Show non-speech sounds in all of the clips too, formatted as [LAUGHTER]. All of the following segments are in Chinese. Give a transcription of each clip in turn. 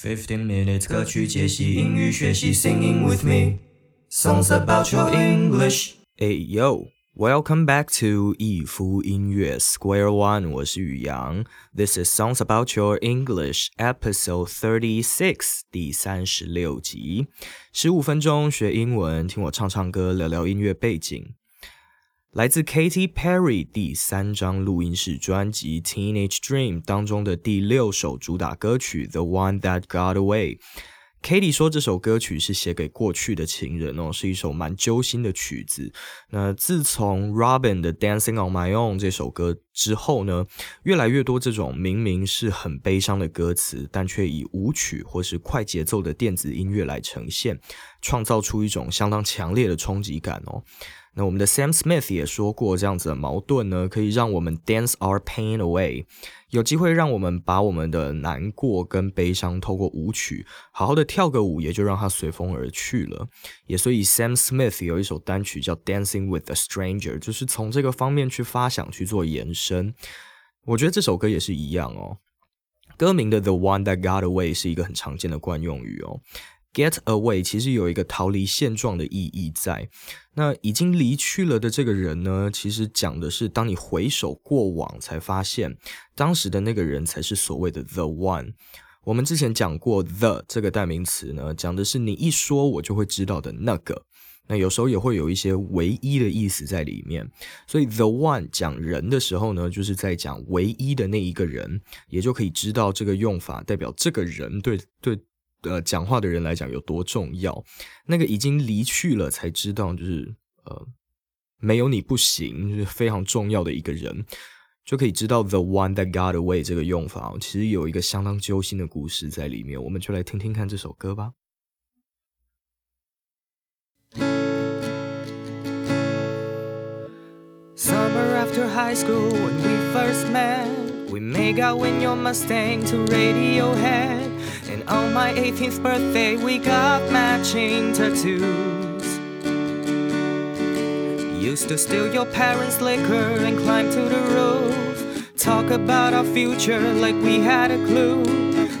Fifteen minutes 歌曲解析英语学习，Singing with me songs about your English。Hey yo, welcome back to 一夫音乐 Square One，我是宇阳。This is songs about your English episode thirty six，第三十六集，十五分钟学英文，听我唱唱歌，聊聊音乐背景。来自 Katy Perry 第三张录音室专辑《Teenage Dream》当中的第六首主打歌曲《The One That Got Away》。Katy 说这首歌曲是写给过去的情人哦，是一首蛮揪心的曲子。那自从 Robin 的《Dancing on My Own》这首歌之后呢，越来越多这种明明是很悲伤的歌词，但却以舞曲或是快节奏的电子音乐来呈现，创造出一种相当强烈的冲击感哦。那我们的 Sam Smith 也说过，这样子的矛盾呢，可以让我们 dance our pain away，有机会让我们把我们的难过跟悲伤透过舞曲好好的跳个舞，也就让它随风而去了。也所以 Sam Smith 有一首单曲叫 Dancing with a Stranger，就是从这个方面去发想去做延伸。我觉得这首歌也是一样哦。歌名的 The One That Got Away 是一个很常见的惯用语哦。Get away 其实有一个逃离现状的意义在。那已经离去了的这个人呢，其实讲的是，当你回首过往，才发现当时的那个人才是所谓的 the one。我们之前讲过 the 这个代名词呢，讲的是你一说，我就会知道的那个。那有时候也会有一些唯一的意思在里面。所以 the one 讲人的时候呢，就是在讲唯一的那一个人，也就可以知道这个用法代表这个人对对。呃，讲话的人来讲有多重要？那个已经离去了才知道，就是呃，没有你不行，就是非常重要的一个人，就可以知道 the one that got away 这个用法，其实有一个相当揪心的故事在里面。我们就来听听看这首歌吧。Summer after high school when we first met, we make out in your Mustang to Radiohead. And on my 18th birthday, we got matching tattoos. Used to steal your parents' liquor and climb to the roof. Talk about our future like we had a clue.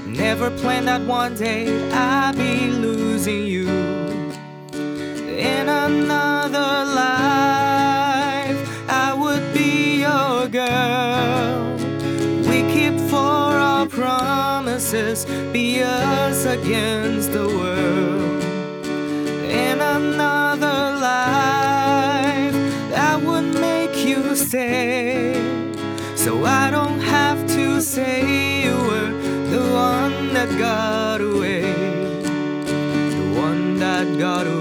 Never planned that one day I'd be losing you. In another life, be us against the world. In another life, that would make you stay. So I don't have to say you were the one that got away. The one that got away.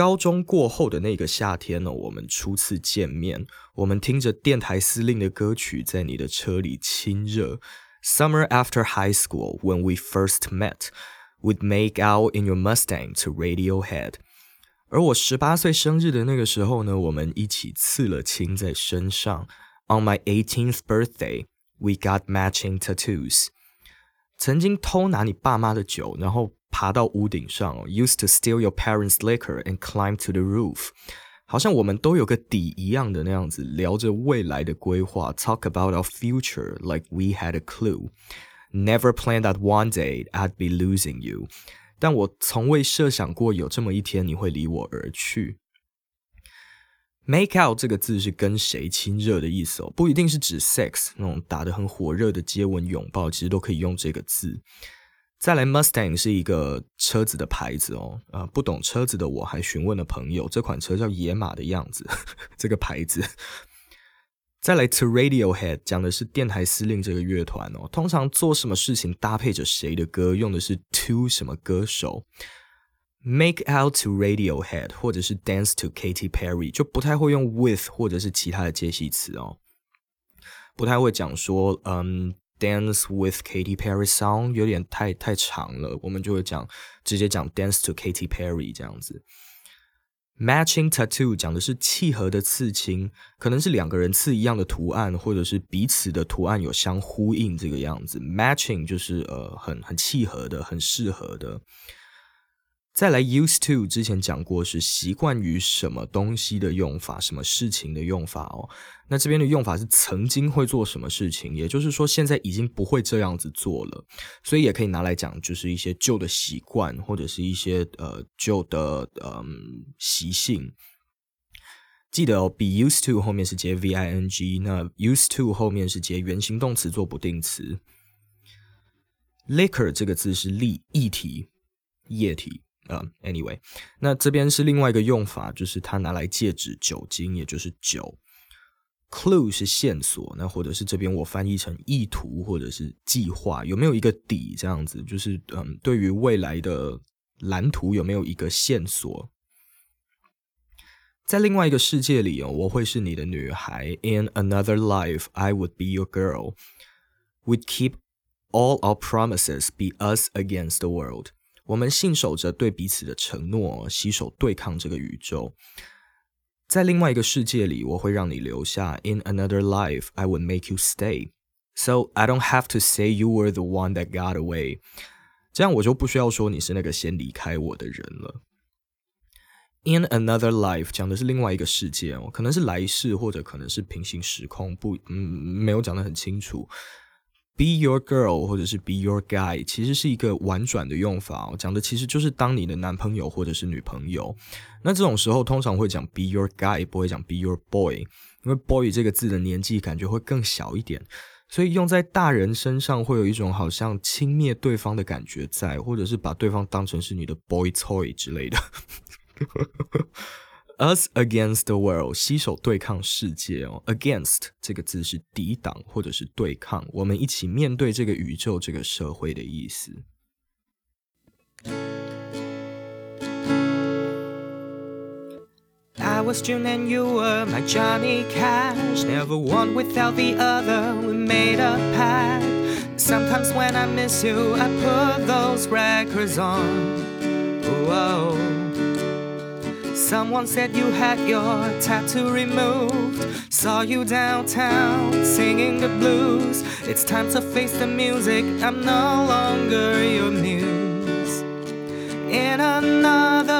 高中过后的那个夏天呢，我们初次见面，我们听着电台司令的歌曲，在你的车里亲热。Summer after high school, when we first met, we'd make out in your Mustang to Radiohead。而我十八岁生日的那个时候呢，我们一起刺了青在身上。On my eighteenth birthday, we got matching tattoos。曾经偷拿你爸妈的酒，然后。爬到屋顶上，used to steal your parents' liquor and climb to the roof，好像我们都有个底一样的那样子，聊着未来的规划，talk about our future like we had a clue。Never planned that one day I'd be losing you，但我从未设想过有这么一天你会离我而去。Make out 这个字是跟谁亲热的意思哦，不一定是指 sex 那种打得很火热的接吻拥抱，其实都可以用这个字。 再来，Mustang 是一个车子的牌子哦。呃，不懂车子的我还询问了朋友，这款车叫野马的样子，[LAUGHS] 这个牌子。再来，To Radiohead 讲的是电台司令这个乐团哦。通常做什么事情搭配着谁的歌，用的是 To 什么歌手。Make out to Radiohead 或者是 Dance to Katy Perry 就不太会用 With 或者是其他的介系词哦，不太会讲说嗯。Dance with Katy Perry song 有点太太长了，我们就会讲直接讲 Dance to Katy Perry 这样子。Matching tattoo 讲的是契合的刺青，可能是两个人刺一样的图案，或者是彼此的图案有相呼应这个样子。Matching 就是呃很很契合的，很适合的。再来，used to 之前讲过是习惯于什么东西的用法，什么事情的用法哦。那这边的用法是曾经会做什么事情，也就是说现在已经不会这样子做了，所以也可以拿来讲，就是一些旧的习惯或者是一些呃旧的嗯习性。记得哦，be used to 后面是接 v i n g，那 used to 后面是接原形动词做不定词。liquor 这个字是液液体液体。呃，anyway，那这边是另外一个用法，就是它拿来借指酒精，也就是酒。Clue 是线索，那或者是这边我翻译成意图或者是计划，有没有一个底这样子？就是嗯，对于未来的蓝图有没有一个线索？在另外一个世界里哦，我会是你的女孩。In another life, I would be your girl. We'd keep all our promises, be us against the world. 我们信守着对彼此的承诺，携手对抗这个宇宙。在另外一个世界里，我会让你留下。In another life, I would make you stay, so I don't have to say you were the one that got away。这样我就不需要说你是那个先离开我的人了。In another life 讲的是另外一个世界哦，可能是来世，或者可能是平行时空，不，嗯，没有讲得很清楚。Be your girl，或者是 be your guy，其实是一个婉转的用法，讲的其实就是当你的男朋友或者是女朋友。那这种时候通常会讲 be your guy，不会讲 be your boy，因为 boy 这个字的年纪感觉会更小一点，所以用在大人身上会有一种好像轻蔑对方的感觉在，或者是把对方当成是你的 boy toy 之类的。Us against the world，携手对抗世界哦。Against 这个字是抵挡或者是对抗，我们一起面对这个宇宙、这个社会的意思。I was June and you were my Johnny Cash. Never one without the other. We made a pact. Sometimes when I miss you, I put those records on. Whoa. Someone said you had your tattoo removed. Saw you downtown singing the blues. It's time to face the music. I'm no longer your muse. In another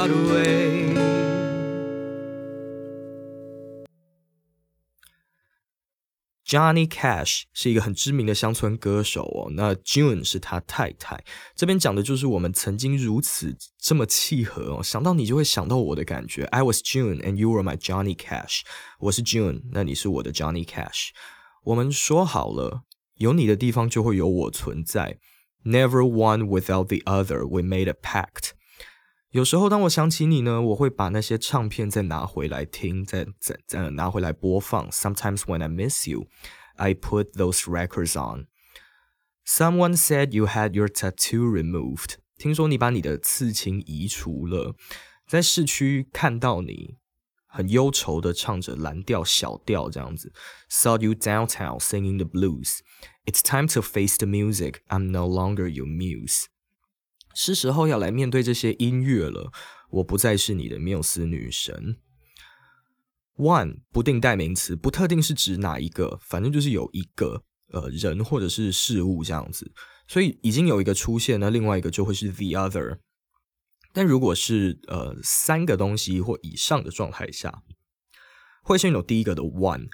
got away. Johnny Cash 是一个很知名的乡村歌手哦，那 June 是他太太。这边讲的就是我们曾经如此这么契合哦，想到你就会想到我的感觉。I was June and you were my Johnny Cash。我是 June，那你是我的 Johnny Cash。我们说好了，有你的地方就会有我存在。Never one without the other. We made a pact. 有时候，当我想起你呢，我会把那些唱片再拿回来听，再再再拿回来播放。Sometimes when I miss you, I put those records on. Someone said you had your tattoo removed. 听说你把你的刺青移除了。在市区看到你，很忧愁的唱着蓝调小调这样子。Saw you downtown singing the blues. It's time to face the music. I'm no longer your muse. 是时候要来面对这些音乐了。我不再是你的缪斯女神。One 不定代名词，不特定是指哪一个，反正就是有一个呃人或者是事物这样子。所以已经有一个出现，那另外一个就会是 the other。但如果是呃三个东西或以上的状态下，会先有第一个的 one，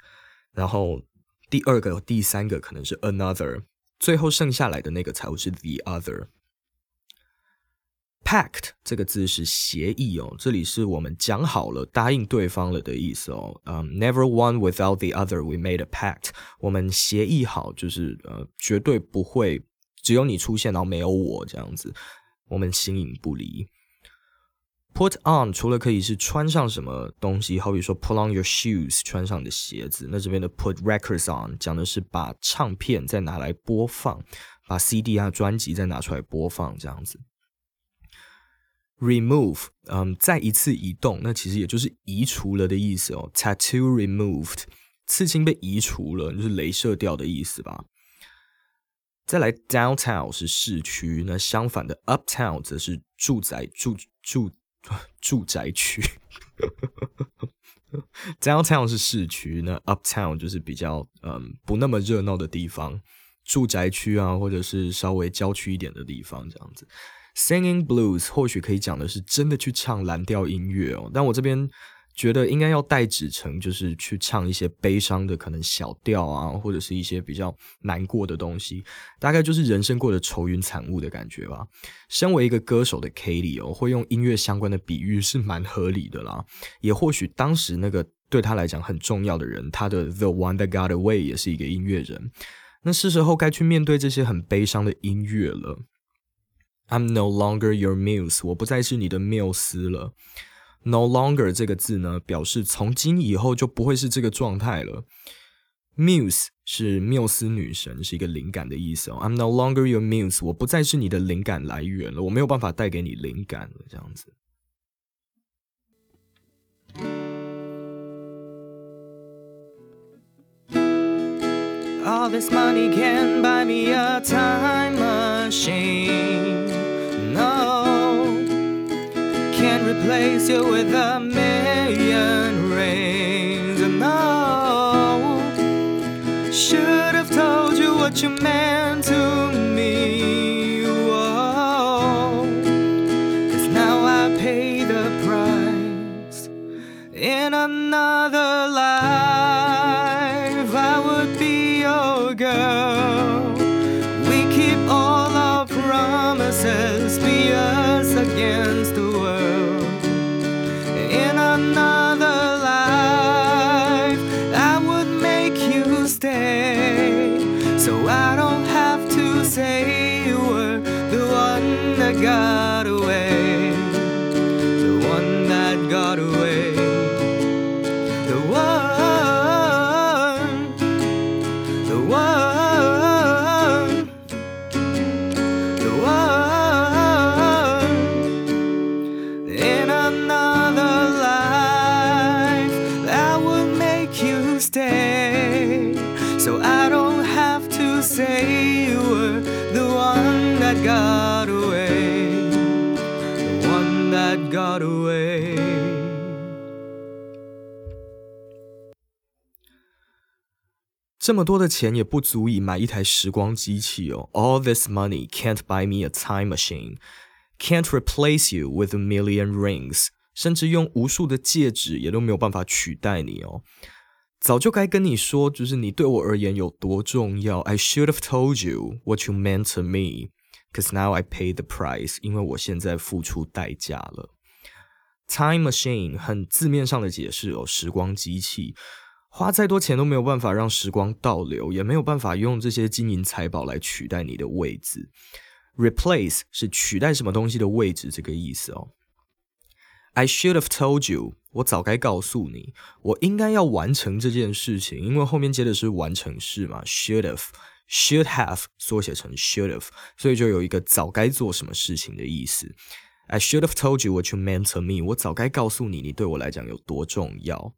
然后第二个、第三个可能是 another，最后剩下来的那个才会是 the other。Pact 这个字是协议哦，这里是我们讲好了、答应对方了的意思哦。嗯、，Never one without the other. We made a pact. 我们协议好，就是呃，绝对不会只有你出现，然后没有我这样子。我们形影不离。Put on 除了可以是穿上什么东西，好比说 put on your shoes 穿上你的鞋子，那这边的 put records on 讲的是把唱片再拿来播放，把 CD 啊专辑再拿出来播放这样子。Remove，嗯，再一次移动，那其实也就是移除了的意思哦。Tattoo removed，刺青被移除了，就是镭射掉的意思吧。再来，Downtown 是市区，那相反的 Uptown 则是住宅住住。住 [LAUGHS] 宅区，[LAUGHS] Downtown 是市区，那 Uptown 就是比较嗯不那么热闹的地方，住宅区啊，或者是稍微郊区一点的地方这样子。Singing blues 或许可以讲的是真的去唱蓝调音乐哦，但我这边。觉得应该要代指成，就是去唱一些悲伤的，可能小调啊，或者是一些比较难过的东西，大概就是人生过得愁云惨雾的感觉吧。身为一个歌手的 Katie 哦，会用音乐相关的比喻是蛮合理的啦。也或许当时那个对他来讲很重要的人，他的 The One That Got Away 也是一个音乐人。那是时候该去面对这些很悲伤的音乐了。I'm no longer your muse，我不再是你的缪斯了。No longer 这个字呢，表示从今以后就不会是这个状态了。Muse 是缪斯女神，是一个灵感的意思哦。I'm no longer your muse，我不再是你的灵感来源了，我没有办法带给你灵感了，这样子。All this money can buy me a time machine. No, can't replace you with a million rings. No, should have told you what you meant to 这么多的钱也不足以买一台时光机器哦。All this money can't buy me a time machine, can't replace you with a million rings，甚至用无数的戒指也都没有办法取代你哦。早就该跟你说，就是你对我而言有多重要。I should have told you what you meant to me, cause now I pay the price，因为我现在付出代价了。Time machine 很字面上的解释哦，时光机器， 花再多钱都没有办法让时光倒流，也没有办法用这些金银财宝来取代你的位置。Replace 是取代什么东西的位置这个意思哦。I should have told you，我早该告诉你，我应该要完成这件事情，因为后面接的是完成式嘛。Should have，should have 缩写成 should have，所以就有一个早该做什么事情的意思。I should have told you what you meant to me。我早该告诉你，你对我来讲有多重要。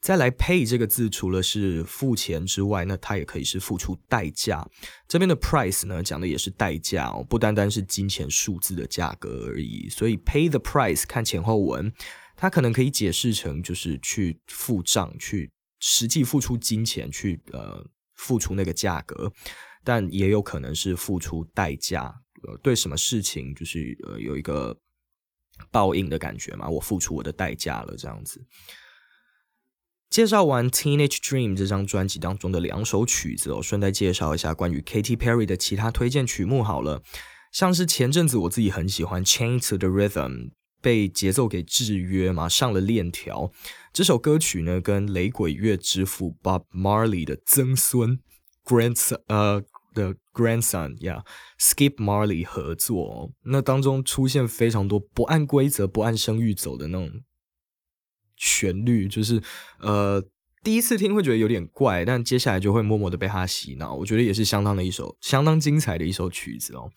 再来，pay 这个字，除了是付钱之外，那它也可以是付出代价。这边的 price 呢，讲的也是代价哦，不单单是金钱数字的价格而已。所以 pay the price，看前后文，它可能可以解释成就是去付账，去实际付出金钱，去呃付出那个价格，但也有可能是付出代价。呃，对什么事情就是呃有一个报应的感觉嘛？我付出我的代价了，这样子。介绍完《Teenage Dream》这张专辑当中的两首曲子哦，顺带介绍一下关于 Katy Perry 的其他推荐曲目好了。像是前阵子我自己很喜欢《Chain to the Rhythm》，被节奏给制约嘛，上了链条。这首歌曲呢，跟雷鬼乐之父 Bob Marley 的曾孙 Grandson 呃的 grandson，yeah，Skip Marley 合作，那当中出现非常多不按规则、不按声域走的那种旋律，就是呃，第一次听会觉得有点怪，但接下来就会默默的被他洗脑。我觉得也是相当的一首相当精彩的一首曲子哦。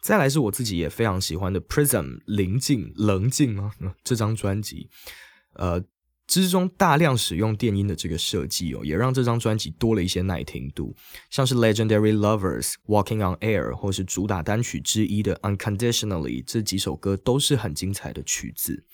再来是我自己也非常喜欢的 Prism 临近棱镜吗？这张专辑，呃。之中大量使用电音的这个设计哦，也让这张专辑多了一些耐听度。像是 Legendary Lovers、Walking on Air，或是主打单曲之一的 Unconditionally，这几首歌都是很精彩的曲子。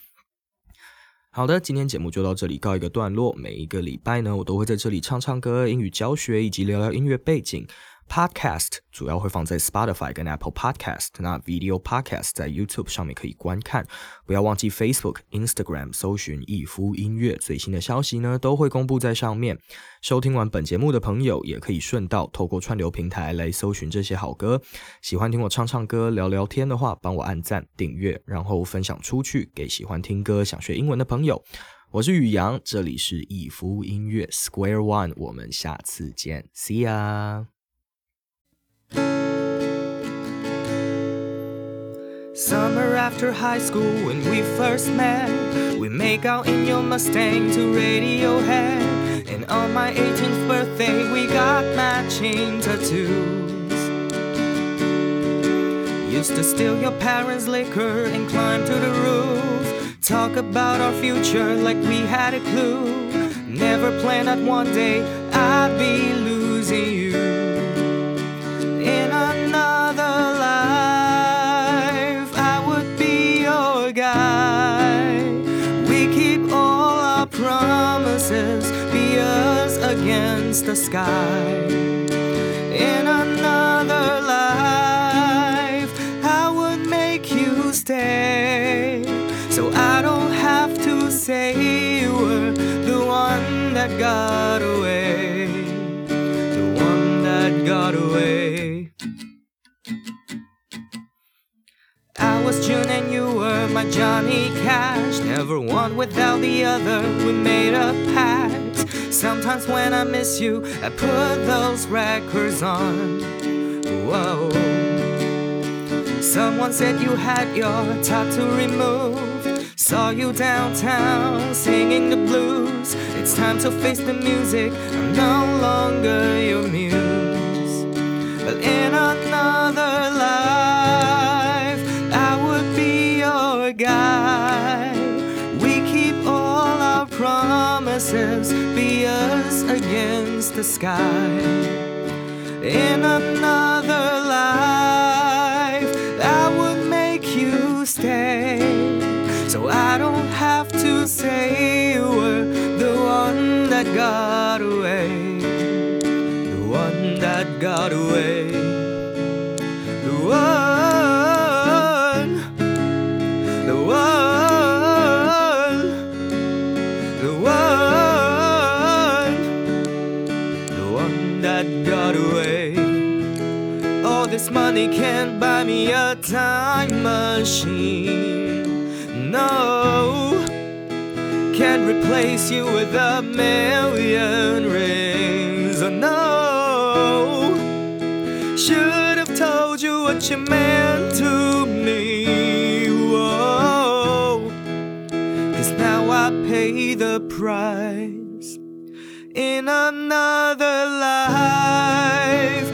好的，今天节目就到这里告一个段落。每一个礼拜呢，我都会在这里唱唱歌、英语教学以及聊聊音乐背景。Podcast 主要会放在 Spotify 跟 Apple Podcast，那 Video Podcast 在 YouTube 上面可以观看。不要忘记 Facebook、Instagram 搜寻“逸夫音乐”，最新的消息呢都会公布在上面。收听完本节目的朋友，也可以顺道透过串流平台来搜寻这些好歌。喜欢听我唱唱歌、聊聊天的话，帮我按赞、订阅，然后分享出去给喜欢听歌、想学英文的朋友。我是宇阳，这里是逸夫音乐 Square One，我们下次见，See ya。Summer after high school when we first met We make out in your Mustang to Radiohead. And on my 18th birthday we got matching tattoos. Used to steal your parents' liquor and climb to the roof. Talk about our future like we had a clue. Never planned that one day I'd be losing you against the sky. In another life, I would make you stay. So I don't have to say you were the one that got away. The one that got away. I was June and you were my Johnny Cash. Never one without the other. We made pact. Sometimes when I miss you, I put those records on. Whoa. Someone said you had your tattoo removed. Saw you downtown singing the blues. It's time to face the music. I'm no longer your muse. But in another life, I would be your guy. We keep all our promises the sky. In another life, I would make you stay. So I don't have to say you were the one that got away. The one that got away. This money can't buy me a time machine. No, can't replace you with a million rings. Oh no, should have told you what you meant to me. Whoa, cause now I pay the price in another life.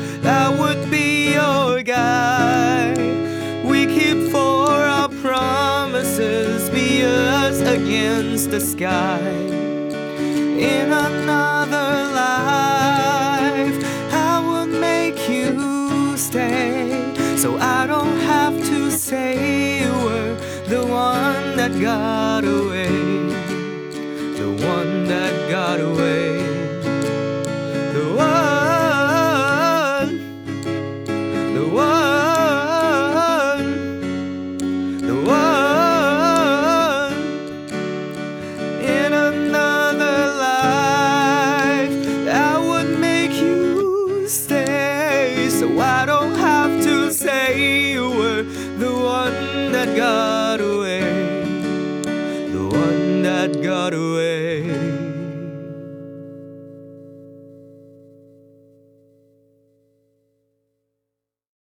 Against the sky. In another life, I would make you stay. So I don't have to say you were the one that got away. The one that got away.